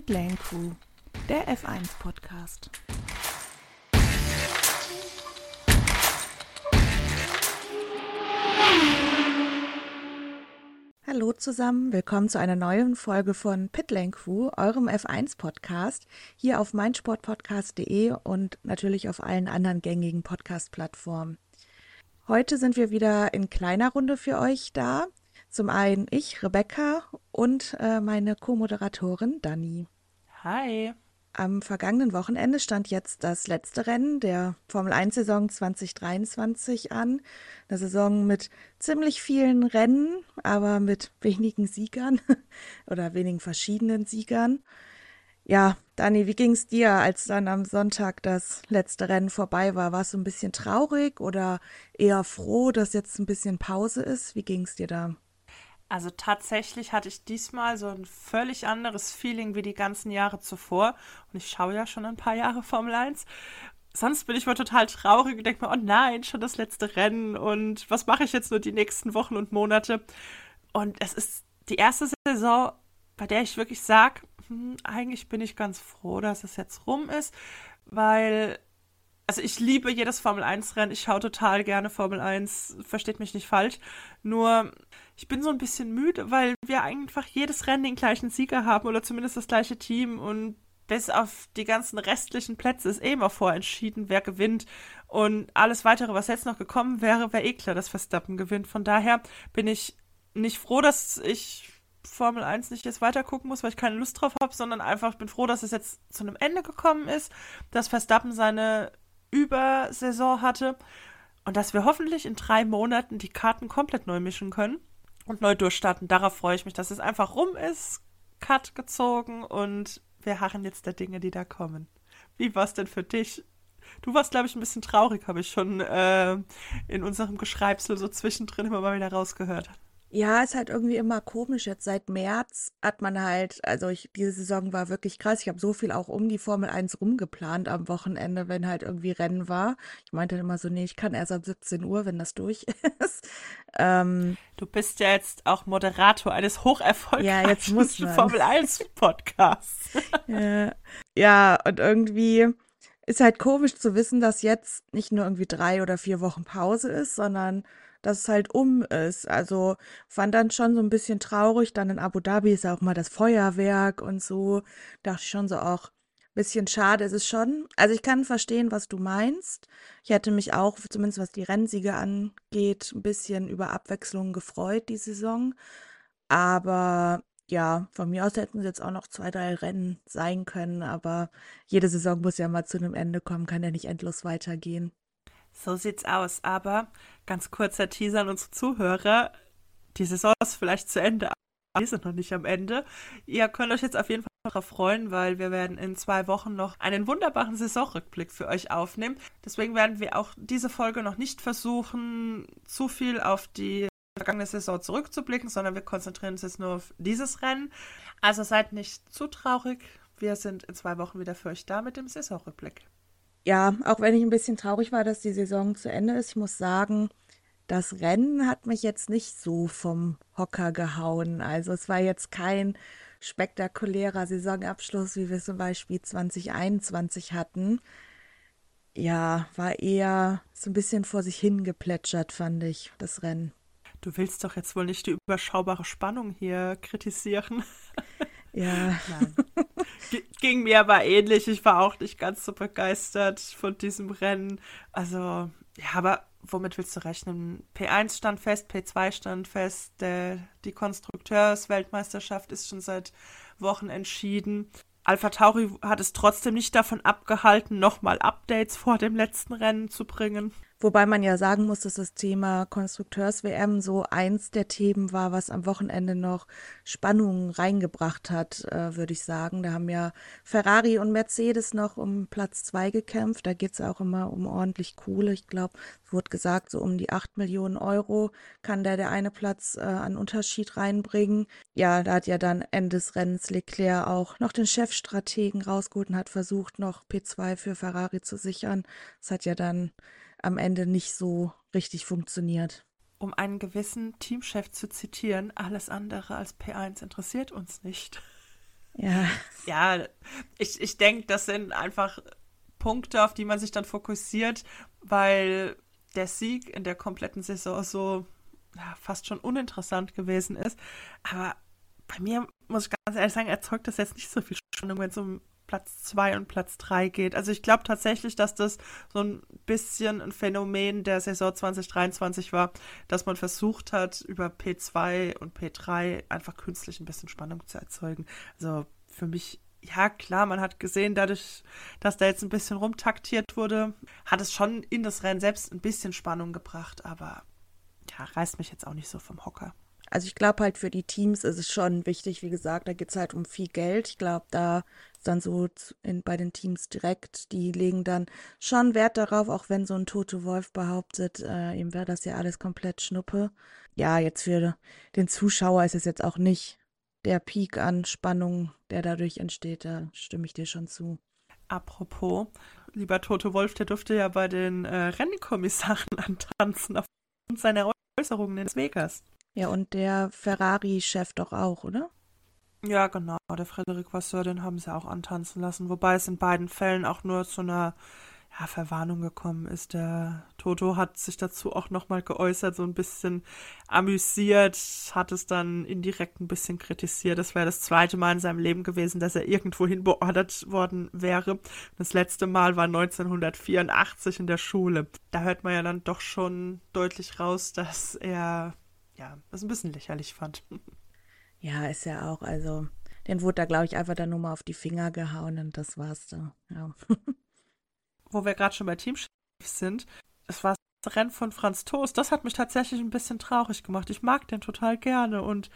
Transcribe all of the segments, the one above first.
Pitlane Crew, der F1 Podcast. Hallo zusammen, willkommen zu einer neuen Folge von Pitlane Crew, eurem F1 Podcast, hier auf meinsportpodcast.de und natürlich auf allen anderen gängigen Podcast-Plattformen. Heute sind wir wieder in kleiner Runde für euch da. Zum einen ich, Rebecca, und äh, meine Co-Moderatorin Dani. Hi. Am vergangenen Wochenende stand jetzt das letzte Rennen der Formel 1-Saison 2023 an. Eine Saison mit ziemlich vielen Rennen, aber mit wenigen Siegern oder wenigen verschiedenen Siegern. Ja, Dani, wie ging es dir, als dann am Sonntag das letzte Rennen vorbei war? Warst du ein bisschen traurig oder eher froh, dass jetzt ein bisschen Pause ist? Wie ging es dir da? Also tatsächlich hatte ich diesmal so ein völlig anderes Feeling wie die ganzen Jahre zuvor. Und ich schaue ja schon ein paar Jahre Formel 1. Sonst bin ich mal total traurig und denke mir, oh nein, schon das letzte Rennen und was mache ich jetzt nur die nächsten Wochen und Monate? Und es ist die erste Saison, bei der ich wirklich sage, hm, eigentlich bin ich ganz froh, dass es jetzt rum ist, weil also ich liebe jedes Formel 1 Rennen, ich schaue total gerne Formel 1, versteht mich nicht falsch. Nur ich bin so ein bisschen müde, weil wir einfach jedes Rennen den gleichen Sieger haben oder zumindest das gleiche Team und bis auf die ganzen restlichen Plätze ist eh immer vorentschieden, wer gewinnt. Und alles weitere, was jetzt noch gekommen wäre, wäre eh klar, dass Verstappen gewinnt. Von daher bin ich nicht froh, dass ich Formel 1 nicht jetzt weiter gucken muss, weil ich keine Lust drauf habe, sondern einfach bin froh, dass es jetzt zu einem Ende gekommen ist, dass Verstappen seine Übersaison hatte und dass wir hoffentlich in drei Monaten die Karten komplett neu mischen können und neu durchstarten. Darauf freue ich mich, dass es einfach rum ist, Cut gezogen und wir harren jetzt der Dinge, die da kommen. Wie war es denn für dich? Du warst, glaube ich, ein bisschen traurig, habe ich schon äh, in unserem Geschreibsel so zwischendrin immer mal wieder rausgehört. Ja, ist halt irgendwie immer komisch. Jetzt seit März hat man halt, also ich, diese Saison war wirklich krass. Ich habe so viel auch um die Formel 1 rumgeplant am Wochenende, wenn halt irgendwie Rennen war. Ich meinte dann immer so, nee, ich kann erst ab 17 Uhr, wenn das durch ist. Ähm, du bist ja jetzt auch Moderator eines hocherfolgreichen ja, jetzt muss Formel 1 Podcasts. ja. ja, und irgendwie ist halt komisch zu wissen, dass jetzt nicht nur irgendwie drei oder vier Wochen Pause ist, sondern dass es halt um ist. Also fand dann schon so ein bisschen traurig. Dann in Abu Dhabi ist ja auch mal das Feuerwerk und so. Dachte ich schon so auch, bisschen schade ist es schon. Also ich kann verstehen, was du meinst. Ich hätte mich auch, zumindest was die Rennsiege angeht, ein bisschen über Abwechslung gefreut, die Saison. Aber ja, von mir aus hätten es jetzt auch noch zwei, drei Rennen sein können, aber jede Saison muss ja mal zu einem Ende kommen, kann ja nicht endlos weitergehen. So sieht's aus. Aber ganz kurzer Teaser an unsere Zuhörer. Die Saison ist vielleicht zu Ende, aber wir sind noch nicht am Ende. Ihr könnt euch jetzt auf jeden Fall darauf freuen, weil wir werden in zwei Wochen noch einen wunderbaren Saisonrückblick für euch aufnehmen. Deswegen werden wir auch diese Folge noch nicht versuchen, zu viel auf die vergangene Saison zurückzublicken, sondern wir konzentrieren uns jetzt nur auf dieses Rennen. Also seid nicht zu traurig. Wir sind in zwei Wochen wieder für euch da mit dem Saisonrückblick ja, auch wenn ich ein bisschen traurig war, dass die Saison zu Ende ist, ich muss sagen, das Rennen hat mich jetzt nicht so vom Hocker gehauen. Also es war jetzt kein spektakulärer Saisonabschluss, wie wir zum Beispiel 2021 hatten. Ja, war eher so ein bisschen vor sich hingeplätschert, fand ich, das Rennen. Du willst doch jetzt wohl nicht die überschaubare Spannung hier kritisieren. Ja. Nein. Ging mir aber ähnlich. Ich war auch nicht ganz so begeistert von diesem Rennen. Also, ja, aber womit willst du rechnen? P1 stand fest, P2 stand fest. Der, die Konstrukteursweltmeisterschaft ist schon seit Wochen entschieden. Alpha Tauri hat es trotzdem nicht davon abgehalten, nochmal Updates vor dem letzten Rennen zu bringen. Wobei man ja sagen muss, dass das Thema Konstrukteurs-WM so eins der Themen war, was am Wochenende noch Spannungen reingebracht hat, äh, würde ich sagen. Da haben ja Ferrari und Mercedes noch um Platz zwei gekämpft. Da geht es auch immer um ordentlich Kohle. Ich glaube, es wurde gesagt, so um die acht Millionen Euro kann der der eine Platz äh, an Unterschied reinbringen. Ja, da hat ja dann Ende des Rennens Leclerc auch noch den Chefstrategen rausgeholt und hat versucht, noch P2 für Ferrari zu sichern. Das hat ja dann am Ende nicht so richtig funktioniert. Um einen gewissen Teamchef zu zitieren, alles andere als P1 interessiert uns nicht. Ja. Ja, ich, ich denke, das sind einfach Punkte, auf die man sich dann fokussiert, weil der Sieg in der kompletten Saison so ja, fast schon uninteressant gewesen ist. Aber bei mir, muss ich ganz ehrlich sagen, erzeugt das jetzt nicht so viel Spannung, wenn es um Platz 2 und Platz 3 geht. Also ich glaube tatsächlich, dass das so ein bisschen ein Phänomen der Saison 2023 war, dass man versucht hat, über P2 und P3 einfach künstlich ein bisschen Spannung zu erzeugen. Also für mich ja, klar, man hat gesehen, dadurch, dass da jetzt ein bisschen rumtaktiert wurde, hat es schon in das Rennen selbst ein bisschen Spannung gebracht, aber ja, reißt mich jetzt auch nicht so vom Hocker. Also ich glaube halt für die Teams ist es schon wichtig, wie gesagt, da geht es halt um viel Geld. Ich glaube, da ist dann so in, bei den Teams direkt, die legen dann schon Wert darauf, auch wenn so ein Tote Wolf behauptet, äh, ihm wäre das ja alles komplett Schnuppe. Ja, jetzt für den Zuschauer ist es jetzt auch nicht der Peak an Spannung, der dadurch entsteht, da stimme ich dir schon zu. Apropos, lieber Tote Wolf, der durfte ja bei den äh, Rennkommissaren antanzen aufgrund seiner Äußerungen in Las Vegas. Ja, und der Ferrari-Chef doch auch, oder? Ja, genau. Der Frederik Vasseur, den haben sie auch antanzen lassen. Wobei es in beiden Fällen auch nur zu einer ja, Verwarnung gekommen ist. Der Toto hat sich dazu auch nochmal geäußert, so ein bisschen amüsiert, hat es dann indirekt ein bisschen kritisiert. Das wäre das zweite Mal in seinem Leben gewesen, dass er irgendwohin beordert worden wäre. Das letzte Mal war 1984 in der Schule. Da hört man ja dann doch schon deutlich raus, dass er ja, das ein bisschen lächerlich fand. Ja, ist ja auch, also, den wurde da, glaube ich, einfach dann nur mal auf die Finger gehauen und das war's da, ja. Wo wir gerade schon bei Teamchef sind, es war das Rennen von Franz Toast, das hat mich tatsächlich ein bisschen traurig gemacht. Ich mag den total gerne und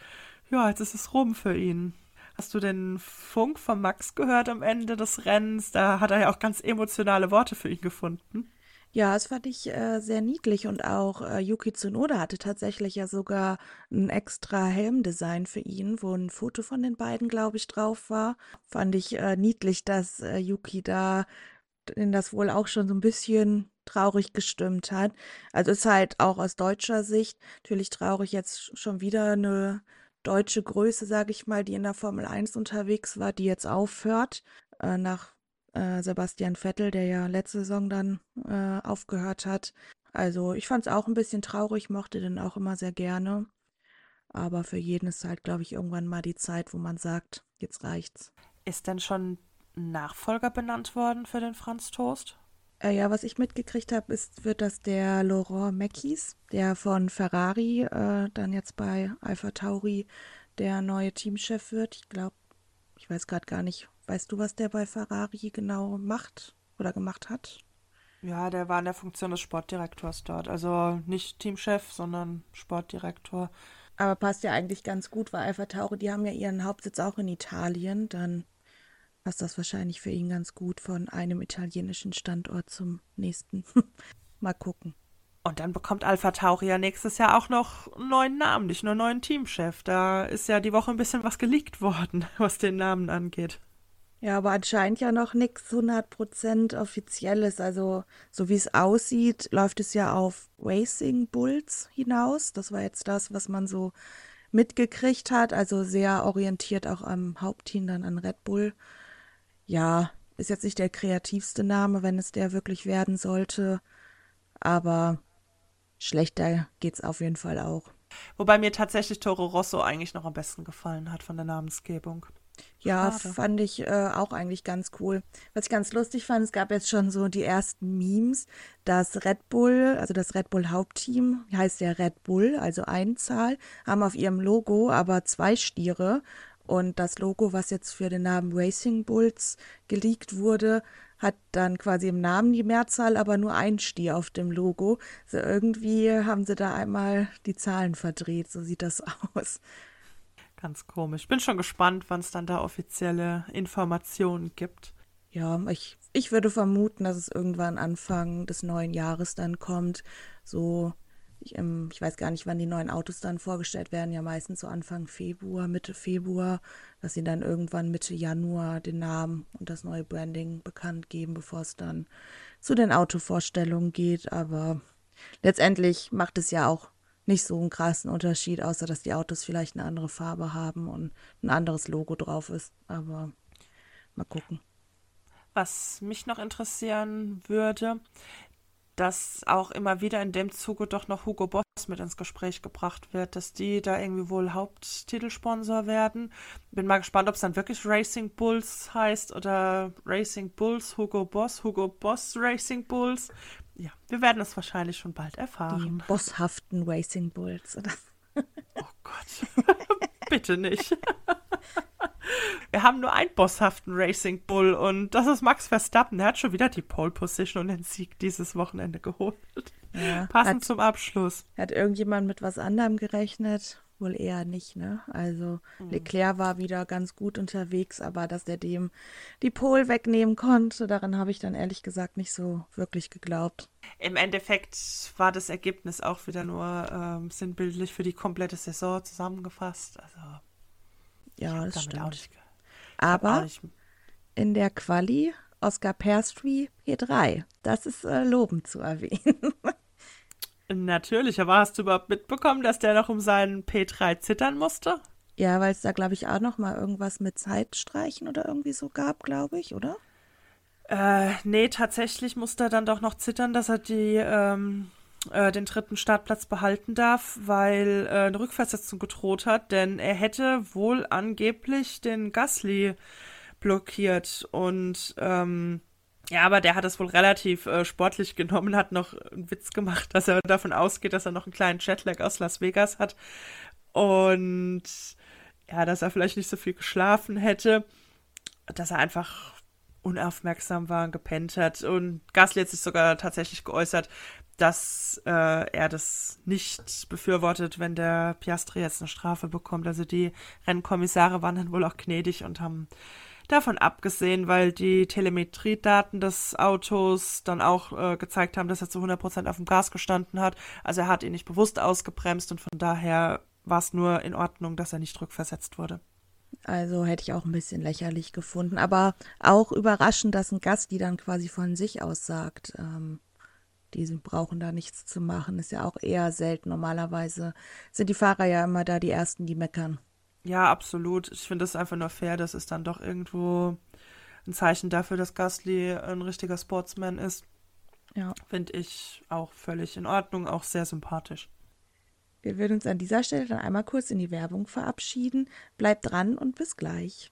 ja, jetzt ist es rum für ihn. Hast du den Funk von Max gehört am Ende des Rennens? Da hat er ja auch ganz emotionale Worte für ihn gefunden. Ja, das fand ich äh, sehr niedlich und auch äh, Yuki Tsunoda hatte tatsächlich ja sogar ein extra Helmdesign für ihn, wo ein Foto von den beiden, glaube ich, drauf war. Fand ich äh, niedlich, dass äh, Yuki da in das wohl auch schon so ein bisschen traurig gestimmt hat. Also ist halt auch aus deutscher Sicht natürlich traurig jetzt schon wieder eine deutsche Größe, sage ich mal, die in der Formel 1 unterwegs war, die jetzt aufhört, äh, nach äh, Sebastian Vettel, der ja letzte Saison dann äh, aufgehört hat. Also ich fand es auch ein bisschen traurig, mochte den auch immer sehr gerne. Aber für jeden ist halt, glaube ich, irgendwann mal die Zeit, wo man sagt, jetzt reicht's. Ist denn schon ein Nachfolger benannt worden für den Franz Toast? Äh, ja, was ich mitgekriegt habe, ist, wird das der Laurent Mackies, der von Ferrari äh, dann jetzt bei Alpha Tauri der neue Teamchef wird. Ich glaube, ich weiß gerade gar nicht, Weißt du, was der bei Ferrari genau macht oder gemacht hat? Ja, der war in der Funktion des Sportdirektors dort. Also nicht Teamchef, sondern Sportdirektor. Aber passt ja eigentlich ganz gut, weil Alpha Tauri, die haben ja ihren Hauptsitz auch in Italien. Dann passt das wahrscheinlich für ihn ganz gut von einem italienischen Standort zum nächsten. Mal gucken. Und dann bekommt Alpha Tauri ja nächstes Jahr auch noch einen neuen Namen, nicht nur einen neuen Teamchef. Da ist ja die Woche ein bisschen was geleakt worden, was den Namen angeht. Ja, aber anscheinend ja noch nichts 100% offizielles. Also, so wie es aussieht, läuft es ja auf Racing Bulls hinaus. Das war jetzt das, was man so mitgekriegt hat. Also sehr orientiert auch am Hauptteam dann an Red Bull. Ja, ist jetzt nicht der kreativste Name, wenn es der wirklich werden sollte. Aber schlechter geht's auf jeden Fall auch. Wobei mir tatsächlich Toro Rosso eigentlich noch am besten gefallen hat von der Namensgebung. Ja, Schade. fand ich äh, auch eigentlich ganz cool. Was ich ganz lustig fand, es gab jetzt schon so die ersten Memes, dass Red Bull, also das Red Bull Hauptteam, heißt ja Red Bull, also Einzahl, haben auf ihrem Logo aber zwei Stiere. Und das Logo, was jetzt für den Namen Racing Bulls geleakt wurde, hat dann quasi im Namen die Mehrzahl, aber nur ein Stier auf dem Logo. So irgendwie haben sie da einmal die Zahlen verdreht, so sieht das aus. Ganz komisch. Bin schon gespannt, wann es dann da offizielle Informationen gibt. Ja, ich, ich würde vermuten, dass es irgendwann Anfang des neuen Jahres dann kommt. So, ich, ähm, ich weiß gar nicht, wann die neuen Autos dann vorgestellt werden. Ja, meistens so Anfang Februar, Mitte Februar, dass sie dann irgendwann Mitte Januar den Namen und das neue Branding bekannt geben, bevor es dann zu den Autovorstellungen geht. Aber letztendlich macht es ja auch nicht so einen krassen Unterschied, außer dass die Autos vielleicht eine andere Farbe haben und ein anderes Logo drauf ist. Aber mal gucken. Was mich noch interessieren würde, dass auch immer wieder in dem Zuge doch noch Hugo Boss mit ins Gespräch gebracht wird, dass die da irgendwie wohl Haupttitelsponsor werden. Bin mal gespannt, ob es dann wirklich Racing Bulls heißt oder Racing Bulls Hugo Boss, Hugo Boss Racing Bulls. Ja, wir werden es wahrscheinlich schon bald erfahren. Die bosshaften Racing Bulls. Oder? Oh Gott. Bitte nicht. Wir haben nur einen bosshaften Racing Bull und das ist Max Verstappen. Der hat schon wieder die Pole Position und den Sieg dieses Wochenende geholt. Ja, Passend hat, zum Abschluss. Hat irgendjemand mit was anderem gerechnet? Wohl eher nicht, ne? Also mhm. Leclerc war wieder ganz gut unterwegs, aber dass er dem die Pole wegnehmen konnte, daran habe ich dann ehrlich gesagt nicht so wirklich geglaubt. Im Endeffekt war das Ergebnis auch wieder nur ähm, sinnbildlich für die komplette Saison zusammengefasst. Also ja, das stimmt. Aber in der Quali Oscar Perstry P3. Das ist äh, lobend zu erwähnen. Natürlich, aber hast du überhaupt mitbekommen, dass der noch um seinen P3 zittern musste? Ja, weil es da, glaube ich, auch noch mal irgendwas mit Zeitstreichen oder irgendwie so gab, glaube ich, oder? Äh, nee, tatsächlich musste er dann doch noch zittern, dass er die ähm, äh, den dritten Startplatz behalten darf, weil äh, eine Rückversetzung gedroht hat, denn er hätte wohl angeblich den Gasly blockiert und ähm, ja, aber der hat es wohl relativ äh, sportlich genommen, hat noch einen Witz gemacht, dass er davon ausgeht, dass er noch einen kleinen Jetlag aus Las Vegas hat und ja, dass er vielleicht nicht so viel geschlafen hätte, dass er einfach unaufmerksam war und gepennt hat. Und Gasly hat sich sogar tatsächlich geäußert, dass äh, er das nicht befürwortet, wenn der Piastri jetzt eine Strafe bekommt. Also die Rennkommissare waren dann wohl auch gnädig und haben davon abgesehen, weil die Telemetriedaten des Autos dann auch äh, gezeigt haben, dass er zu 100% auf dem Gas gestanden hat. Also er hat ihn nicht bewusst ausgebremst und von daher war es nur in Ordnung, dass er nicht rückversetzt wurde. Also hätte ich auch ein bisschen lächerlich gefunden, aber auch überraschend, dass ein Gast die dann quasi von sich aus sagt. Ähm, die brauchen da nichts zu machen. Ist ja auch eher selten. Normalerweise sind die Fahrer ja immer da die Ersten, die meckern. Ja, absolut. Ich finde es einfach nur fair. Das ist dann doch irgendwo ein Zeichen dafür, dass Gasly ein richtiger Sportsman ist. Ja. Finde ich auch völlig in Ordnung, auch sehr sympathisch. Wir würden uns an dieser Stelle dann einmal kurz in die Werbung verabschieden. Bleibt dran und bis gleich.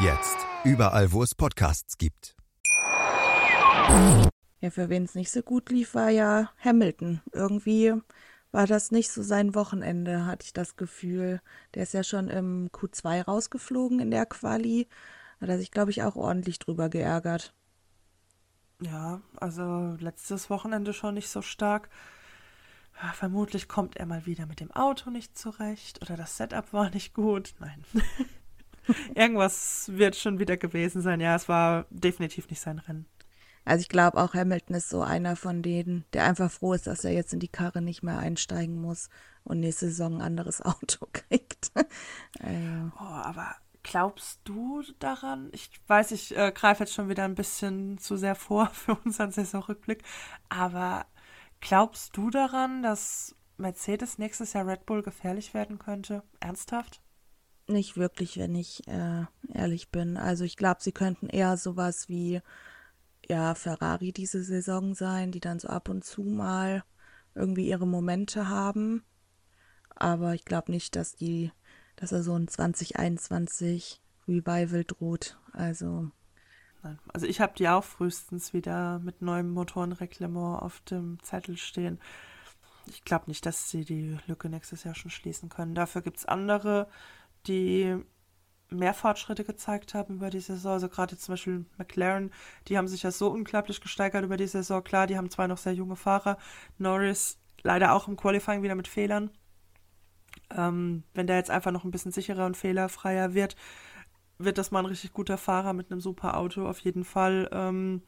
Jetzt. Überall, wo es Podcasts gibt. Ja, für wen es nicht so gut lief, war ja Hamilton. Irgendwie war das nicht so sein Wochenende, hatte ich das Gefühl. Der ist ja schon im Q2 rausgeflogen in der Quali. Hat er sich, glaube ich, auch ordentlich drüber geärgert. Ja, also letztes Wochenende schon nicht so stark. Vermutlich kommt er mal wieder mit dem Auto nicht zurecht oder das Setup war nicht gut. Nein. Irgendwas wird schon wieder gewesen sein. Ja, es war definitiv nicht sein Rennen. Also ich glaube auch Hamilton ist so einer von denen, der einfach froh ist, dass er jetzt in die Karre nicht mehr einsteigen muss und nächste Saison ein anderes Auto kriegt. also. oh, aber glaubst du daran? Ich weiß, ich äh, greife jetzt schon wieder ein bisschen zu sehr vor für unseren Saisonrückblick, aber glaubst du daran, dass Mercedes nächstes Jahr Red Bull gefährlich werden könnte? Ernsthaft? Nicht wirklich, wenn ich äh, ehrlich bin. Also ich glaube, sie könnten eher sowas wie ja Ferrari diese Saison sein, die dann so ab und zu mal irgendwie ihre Momente haben. Aber ich glaube nicht, dass die, dass er so ein 2021 Revival droht. Also also ich habe die auch frühestens wieder mit neuem Motorenreglement auf dem Zettel stehen. Ich glaube nicht, dass sie die Lücke nächstes Jahr schon schließen können. Dafür gibt es andere die mehr Fortschritte gezeigt haben über die Saison. Also gerade zum Beispiel McLaren, die haben sich ja so unglaublich gesteigert über die Saison. Klar, die haben zwar noch sehr junge Fahrer. Norris leider auch im Qualifying wieder mit Fehlern. Ähm, wenn der jetzt einfach noch ein bisschen sicherer und fehlerfreier wird, wird das mal ein richtig guter Fahrer mit einem super Auto. Auf jeden Fall ähm,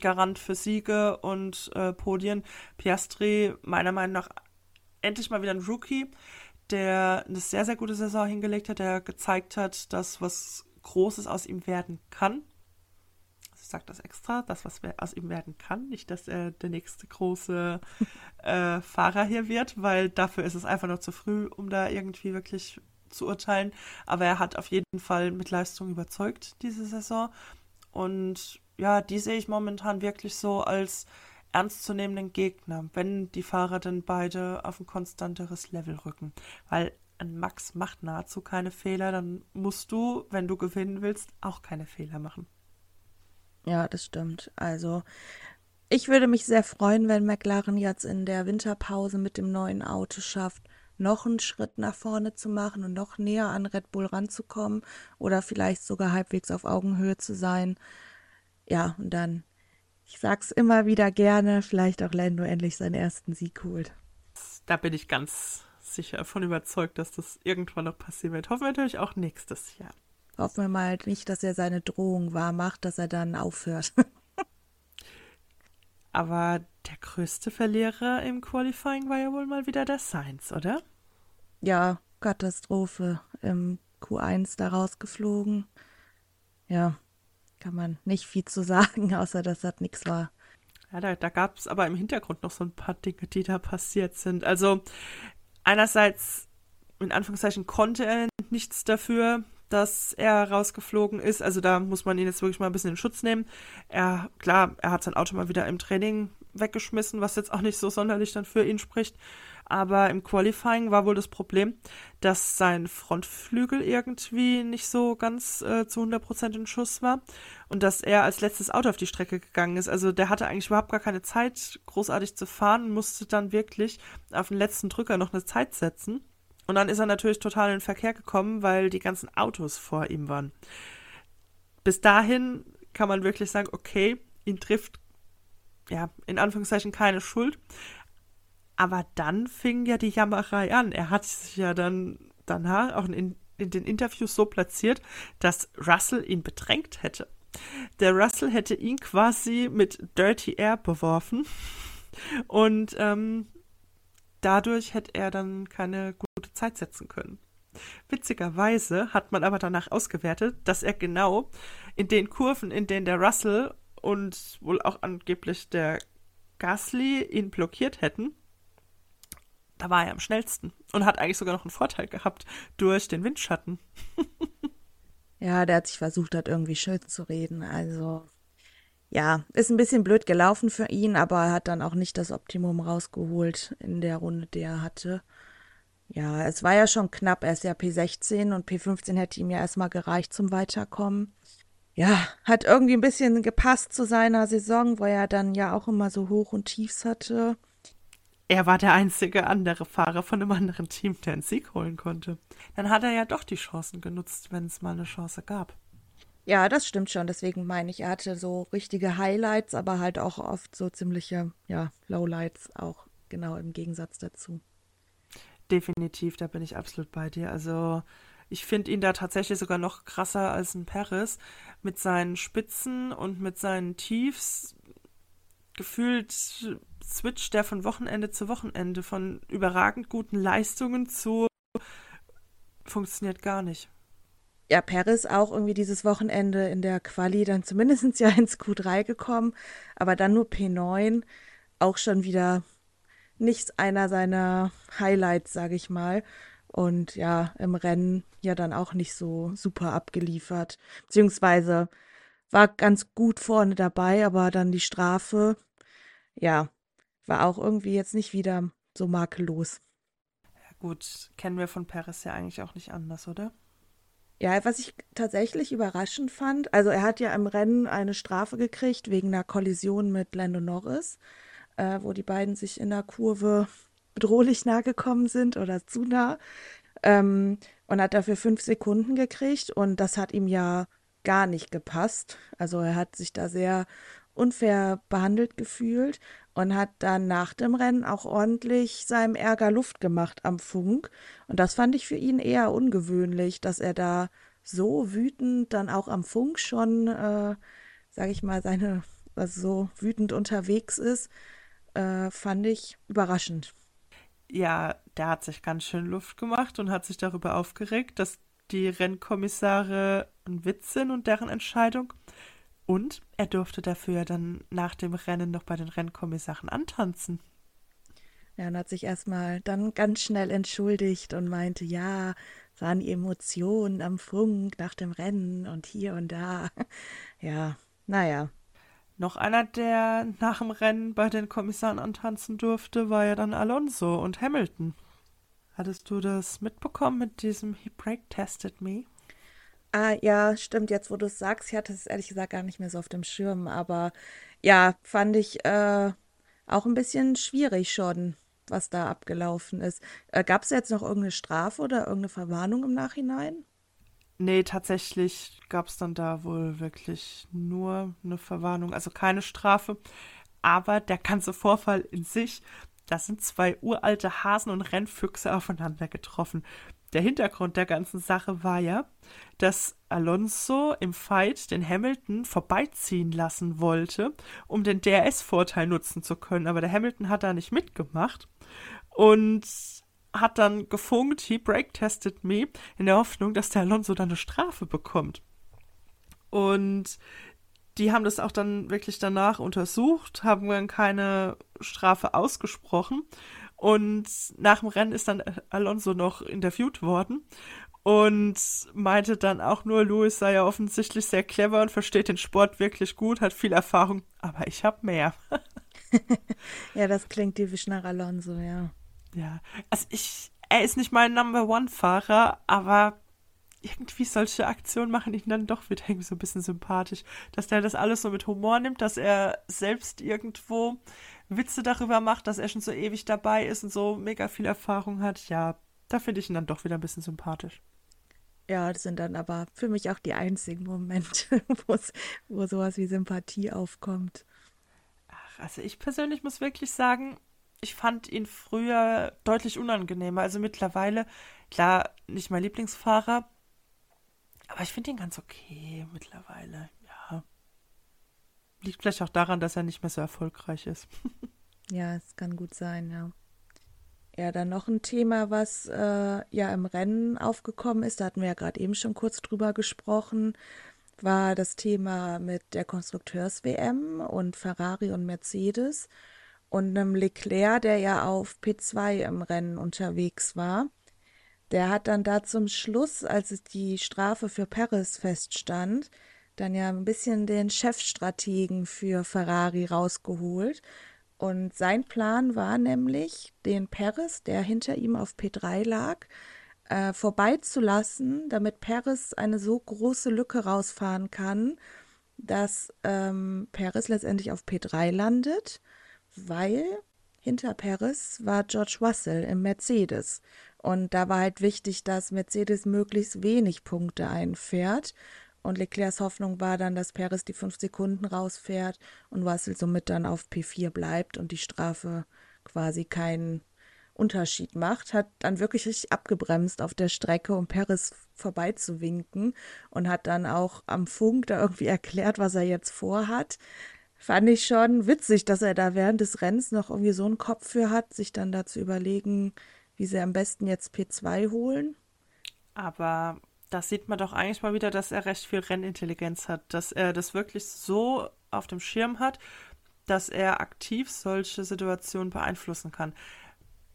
Garant für Siege und äh, Podien. Piastri, meiner Meinung nach, endlich mal wieder ein Rookie der eine sehr, sehr gute Saison hingelegt hat, der gezeigt hat, dass was Großes aus ihm werden kann. Also ich sage das extra, das, was aus ihm werden kann, nicht, dass er der nächste große äh, Fahrer hier wird, weil dafür ist es einfach noch zu früh, um da irgendwie wirklich zu urteilen. Aber er hat auf jeden Fall mit Leistung überzeugt diese Saison. Und ja, die sehe ich momentan wirklich so als ernstzunehmenden Gegner, wenn die Fahrer dann beide auf ein konstanteres Level rücken. Weil ein Max macht nahezu keine Fehler, dann musst du, wenn du gewinnen willst, auch keine Fehler machen. Ja, das stimmt. Also ich würde mich sehr freuen, wenn McLaren jetzt in der Winterpause mit dem neuen Auto schafft, noch einen Schritt nach vorne zu machen und noch näher an Red Bull ranzukommen oder vielleicht sogar halbwegs auf Augenhöhe zu sein. Ja, und dann ich sag's immer wieder gerne, vielleicht auch Lando endlich seinen ersten Sieg holt. Da bin ich ganz sicher davon überzeugt, dass das irgendwann noch passieren wird. Hoffen wir natürlich auch nächstes Jahr. Hoffen wir mal nicht, dass er seine Drohung wahr macht, dass er dann aufhört. Aber der größte Verlierer im Qualifying war ja wohl mal wieder der Sainz, oder? Ja, Katastrophe. Im Q1 da rausgeflogen. Ja, kann man nicht viel zu sagen, außer dass das nichts war. Ja, da, da gab es aber im Hintergrund noch so ein paar Dinge, die da passiert sind. Also einerseits, in Anführungszeichen, konnte er nichts dafür, dass er rausgeflogen ist. Also da muss man ihn jetzt wirklich mal ein bisschen in Schutz nehmen. Er, klar, er hat sein Auto mal wieder im Training weggeschmissen, was jetzt auch nicht so sonderlich dann für ihn spricht. Aber im Qualifying war wohl das Problem, dass sein Frontflügel irgendwie nicht so ganz äh, zu 100% in Schuss war und dass er als letztes Auto auf die Strecke gegangen ist. Also der hatte eigentlich überhaupt gar keine Zeit, großartig zu fahren und musste dann wirklich auf den letzten Drücker noch eine Zeit setzen. Und dann ist er natürlich total in den Verkehr gekommen, weil die ganzen Autos vor ihm waren. Bis dahin kann man wirklich sagen, okay, ihn trifft ja, in Anführungszeichen keine Schuld. Aber dann fing ja die Jammerei an. Er hat sich ja dann danach auch in, in den Interviews so platziert, dass Russell ihn bedrängt hätte. Der Russell hätte ihn quasi mit Dirty Air beworfen und ähm, dadurch hätte er dann keine gute Zeit setzen können. Witzigerweise hat man aber danach ausgewertet, dass er genau in den Kurven, in denen der Russell und wohl auch angeblich der Gasly ihn blockiert hätten, da war er am schnellsten und hat eigentlich sogar noch einen Vorteil gehabt durch den Windschatten. ja, der hat sich versucht, hat irgendwie schön zu reden. Also, ja, ist ein bisschen blöd gelaufen für ihn, aber er hat dann auch nicht das Optimum rausgeholt in der Runde, die er hatte. Ja, es war ja schon knapp. Er ist ja P16 und P15 hätte ihm ja erstmal gereicht zum Weiterkommen. Ja, hat irgendwie ein bisschen gepasst zu seiner Saison, wo er dann ja auch immer so Hoch und Tiefs hatte. Er war der einzige andere Fahrer von einem anderen Team, der einen Sieg holen konnte. Dann hat er ja doch die Chancen genutzt, wenn es mal eine Chance gab. Ja, das stimmt schon. Deswegen meine ich, er hatte so richtige Highlights, aber halt auch oft so ziemliche, ja, Lowlights auch genau im Gegensatz dazu. Definitiv, da bin ich absolut bei dir. Also ich finde ihn da tatsächlich sogar noch krasser als ein Paris mit seinen Spitzen und mit seinen Tiefs. Gefühlt switcht der von Wochenende zu Wochenende, von überragend guten Leistungen zu funktioniert gar nicht. Ja, Paris auch irgendwie dieses Wochenende in der Quali dann zumindest ja ins Q3 gekommen, aber dann nur P9, auch schon wieder nicht einer seiner Highlights, sage ich mal. Und ja, im Rennen ja dann auch nicht so super abgeliefert. Beziehungsweise war ganz gut vorne dabei, aber dann die Strafe, ja, war auch irgendwie jetzt nicht wieder so makellos. Ja, gut, kennen wir von Paris ja eigentlich auch nicht anders, oder? Ja, was ich tatsächlich überraschend fand, also er hat ja im Rennen eine Strafe gekriegt wegen einer Kollision mit Lando Norris, äh, wo die beiden sich in der Kurve bedrohlich nahe gekommen sind oder zu nah. Ähm, und hat dafür fünf Sekunden gekriegt und das hat ihm ja gar nicht gepasst. Also er hat sich da sehr unfair behandelt gefühlt und hat dann nach dem Rennen auch ordentlich seinem Ärger Luft gemacht am Funk. Und das fand ich für ihn eher ungewöhnlich, dass er da so wütend dann auch am Funk schon, äh, sage ich mal, seine, also so wütend unterwegs ist, äh, fand ich überraschend. Ja, der hat sich ganz schön Luft gemacht und hat sich darüber aufgeregt, dass die Rennkommissare ein Witz sind und deren Entscheidung. Und er durfte dafür dann nach dem Rennen noch bei den Rennkommissaren antanzen. Ja, und hat sich erstmal dann ganz schnell entschuldigt und meinte, ja, es waren die Emotionen am Funk nach dem Rennen und hier und da. Ja, naja. Noch einer, der nach dem Rennen bei den Kommissaren antanzen durfte, war ja dann Alonso und Hamilton. Hattest du das mitbekommen mit diesem He Break Tested Me? Ah, ja, stimmt, jetzt wo du es sagst, ich hatte es ehrlich gesagt gar nicht mehr so auf dem Schirm, aber ja, fand ich äh, auch ein bisschen schwierig schon, was da abgelaufen ist. Äh, Gab es jetzt noch irgendeine Strafe oder irgendeine Verwarnung im Nachhinein? Nee, tatsächlich gab es dann da wohl wirklich nur eine Verwarnung, also keine Strafe. Aber der ganze Vorfall in sich, da sind zwei uralte Hasen und Rennfüchse aufeinander getroffen. Der Hintergrund der ganzen Sache war ja, dass Alonso im Fight den Hamilton vorbeiziehen lassen wollte, um den DRS-Vorteil nutzen zu können. Aber der Hamilton hat da nicht mitgemacht und hat dann gefunkt, he break tested me, in der Hoffnung, dass der Alonso dann eine Strafe bekommt. Und die haben das auch dann wirklich danach untersucht, haben dann keine Strafe ausgesprochen. Und nach dem Rennen ist dann Alonso noch interviewt worden und meinte dann auch nur, Louis sei ja offensichtlich sehr clever und versteht den Sport wirklich gut, hat viel Erfahrung, aber ich habe mehr. ja, das klingt typisch nach Alonso, ja. Ja, also ich, er ist nicht mein Number One-Fahrer, aber irgendwie solche Aktionen machen ihn dann doch wieder irgendwie so ein bisschen sympathisch. Dass der das alles so mit Humor nimmt, dass er selbst irgendwo Witze darüber macht, dass er schon so ewig dabei ist und so mega viel Erfahrung hat. Ja, da finde ich ihn dann doch wieder ein bisschen sympathisch. Ja, das sind dann aber für mich auch die einzigen Momente, wo sowas wie Sympathie aufkommt. Ach, also ich persönlich muss wirklich sagen, ich fand ihn früher deutlich unangenehmer. Also mittlerweile, klar, nicht mein Lieblingsfahrer, aber ich finde ihn ganz okay mittlerweile. Ja. Liegt vielleicht auch daran, dass er nicht mehr so erfolgreich ist. ja, es kann gut sein, ja. Ja, dann noch ein Thema, was äh, ja im Rennen aufgekommen ist, da hatten wir ja gerade eben schon kurz drüber gesprochen, war das Thema mit der Konstrukteurs-WM und Ferrari und Mercedes und einem Leclerc, der ja auf P2 im Rennen unterwegs war. Der hat dann da zum Schluss, als die Strafe für Paris feststand, dann ja ein bisschen den Chefstrategen für Ferrari rausgeholt. Und sein Plan war nämlich, den Paris, der hinter ihm auf P3 lag, äh, vorbeizulassen, damit Paris eine so große Lücke rausfahren kann, dass ähm, Paris letztendlich auf P3 landet weil hinter Paris war George Russell im Mercedes. Und da war halt wichtig, dass Mercedes möglichst wenig Punkte einfährt. Und Leclercs Hoffnung war dann, dass Paris die fünf Sekunden rausfährt und Russell somit dann auf P4 bleibt und die Strafe quasi keinen Unterschied macht. Hat dann wirklich richtig abgebremst auf der Strecke, um Paris vorbeizuwinken und hat dann auch am Funk da irgendwie erklärt, was er jetzt vorhat fand ich schon witzig, dass er da während des Rennens noch irgendwie so einen Kopf für hat, sich dann da zu überlegen, wie sie am besten jetzt P2 holen. Aber das sieht man doch eigentlich mal wieder, dass er recht viel Rennintelligenz hat, dass er das wirklich so auf dem Schirm hat, dass er aktiv solche Situationen beeinflussen kann.